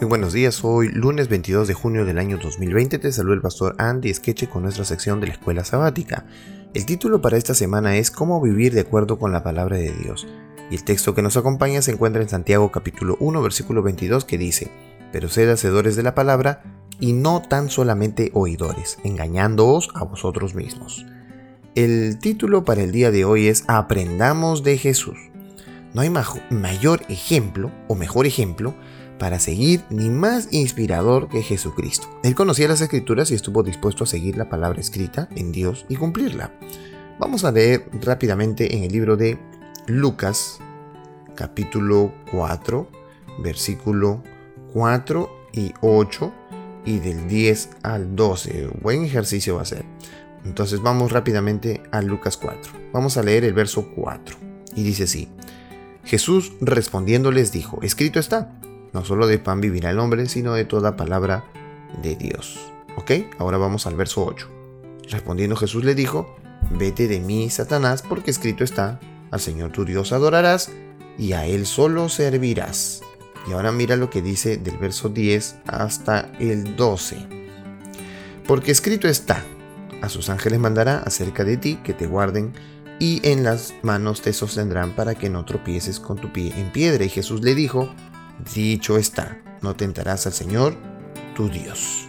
Muy buenos días, hoy lunes 22 de junio del año 2020 te saluda el pastor Andy Skeche con nuestra sección de la escuela sabática. El título para esta semana es Cómo vivir de acuerdo con la palabra de Dios. Y el texto que nos acompaña se encuentra en Santiago capítulo 1 versículo 22 que dice, Pero sed hacedores de la palabra y no tan solamente oidores, engañándoos a vosotros mismos. El título para el día de hoy es Aprendamos de Jesús. No hay mayor ejemplo o mejor ejemplo para seguir ni más inspirador que Jesucristo. Él conocía las escrituras y estuvo dispuesto a seguir la palabra escrita en Dios y cumplirla. Vamos a leer rápidamente en el libro de Lucas, capítulo 4, versículo 4 y 8 y del 10 al 12. Buen ejercicio va a ser. Entonces vamos rápidamente a Lucas 4. Vamos a leer el verso 4. Y dice así. Jesús respondiendo les dijo, escrito está, no solo de pan vivirá el hombre, sino de toda palabra de Dios. ¿Ok? Ahora vamos al verso 8. Respondiendo Jesús le dijo, vete de mí, Satanás, porque escrito está, al Señor tu Dios adorarás y a Él solo servirás. Y ahora mira lo que dice del verso 10 hasta el 12. Porque escrito está, a sus ángeles mandará acerca de ti que te guarden y en las manos te sostendrán para que no tropieces con tu pie en piedra. Y Jesús le dijo, Dicho está, no tentarás al Señor, tu Dios.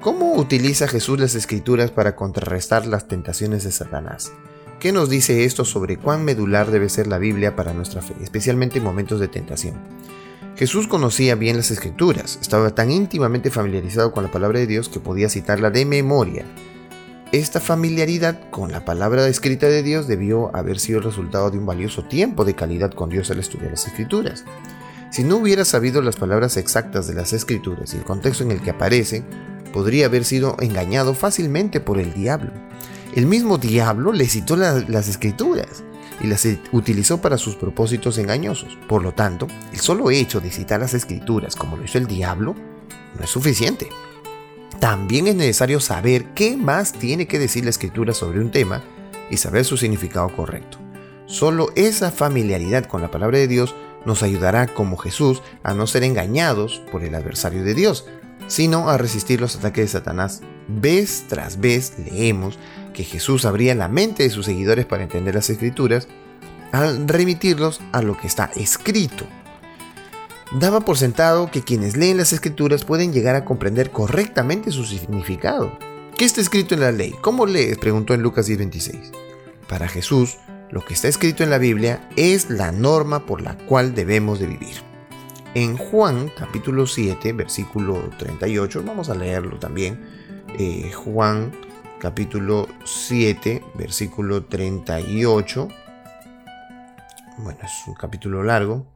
¿Cómo utiliza Jesús las escrituras para contrarrestar las tentaciones de Satanás? ¿Qué nos dice esto sobre cuán medular debe ser la Biblia para nuestra fe, especialmente en momentos de tentación? Jesús conocía bien las escrituras, estaba tan íntimamente familiarizado con la palabra de Dios que podía citarla de memoria. Esta familiaridad con la palabra escrita de Dios debió haber sido el resultado de un valioso tiempo de calidad con Dios al estudiar las escrituras. Si no hubiera sabido las palabras exactas de las escrituras y el contexto en el que aparecen, podría haber sido engañado fácilmente por el diablo. El mismo diablo le citó las escrituras y las utilizó para sus propósitos engañosos. Por lo tanto, el solo hecho de citar las escrituras como lo hizo el diablo no es suficiente. También es necesario saber qué más tiene que decir la escritura sobre un tema y saber su significado correcto. Solo esa familiaridad con la palabra de Dios nos ayudará como Jesús a no ser engañados por el adversario de Dios, sino a resistir los ataques de Satanás. Vez tras vez leemos que Jesús abría la mente de sus seguidores para entender las escrituras al remitirlos a lo que está escrito. Daba por sentado que quienes leen las escrituras pueden llegar a comprender correctamente su significado. ¿Qué está escrito en la ley? ¿Cómo lees? preguntó en Lucas 10:26. Para Jesús, lo que está escrito en la Biblia es la norma por la cual debemos de vivir. En Juan capítulo 7, versículo 38, vamos a leerlo también. Eh, Juan capítulo 7, versículo 38. Bueno, es un capítulo largo.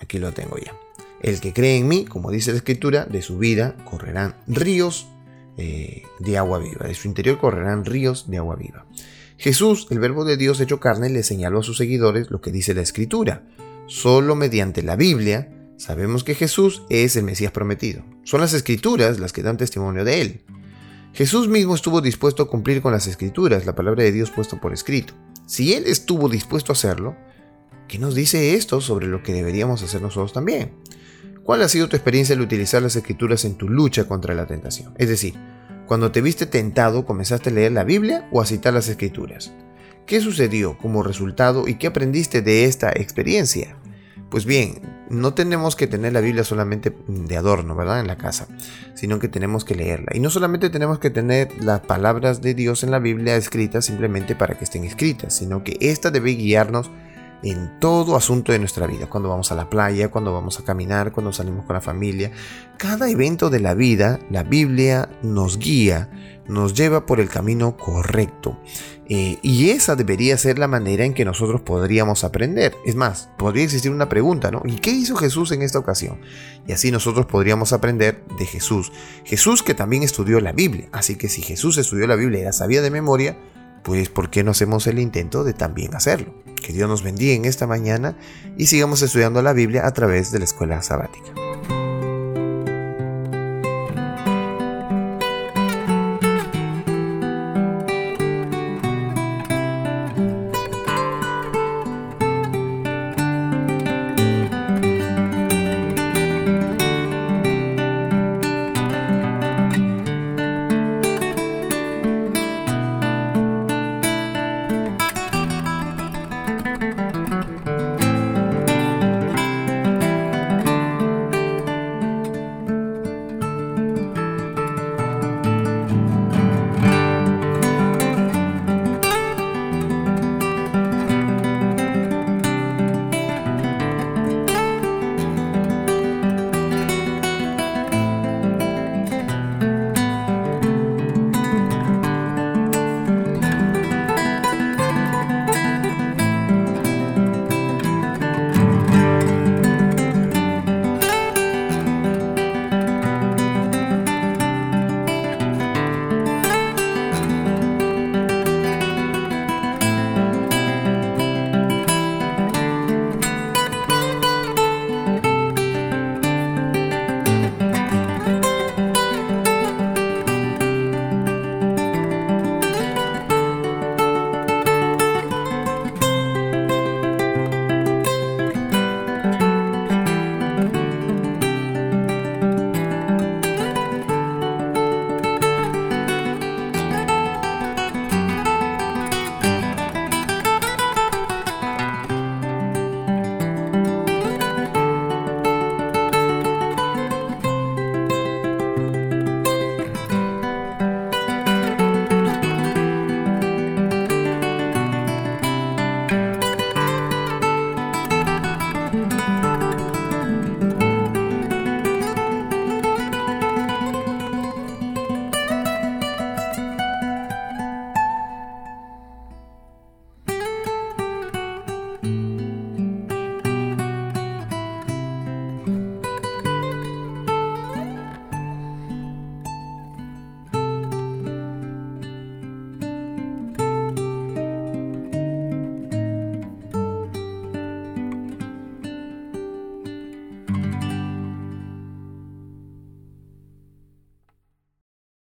Aquí lo tengo ya. El que cree en mí, como dice la escritura, de su vida correrán ríos eh, de agua viva. De su interior correrán ríos de agua viva. Jesús, el verbo de Dios hecho carne, le señaló a sus seguidores lo que dice la Escritura. Solo mediante la Biblia sabemos que Jesús es el Mesías prometido. Son las Escrituras las que dan testimonio de él. Jesús mismo estuvo dispuesto a cumplir con las Escrituras, la palabra de Dios puesta por escrito. Si Él estuvo dispuesto a hacerlo, ¿qué nos dice esto sobre lo que deberíamos hacer nosotros también? ¿Cuál ha sido tu experiencia al utilizar las Escrituras en tu lucha contra la tentación? Es decir, cuando te viste tentado, comenzaste a leer la Biblia o a citar las escrituras. ¿Qué sucedió como resultado y qué aprendiste de esta experiencia? Pues bien, no tenemos que tener la Biblia solamente de adorno, ¿verdad? En la casa, sino que tenemos que leerla. Y no solamente tenemos que tener las palabras de Dios en la Biblia escritas simplemente para que estén escritas, sino que esta debe guiarnos en todo asunto de nuestra vida, cuando vamos a la playa, cuando vamos a caminar, cuando salimos con la familia. Cada evento de la vida, la Biblia nos guía, nos lleva por el camino correcto. Eh, y esa debería ser la manera en que nosotros podríamos aprender. Es más, podría existir una pregunta, ¿no? ¿Y qué hizo Jesús en esta ocasión? Y así nosotros podríamos aprender de Jesús. Jesús que también estudió la Biblia. Así que si Jesús estudió la Biblia y la sabía de memoria, pues ¿por qué no hacemos el intento de también hacerlo? Que Dios nos bendiga en esta mañana y sigamos estudiando la Biblia a través de la escuela sabática.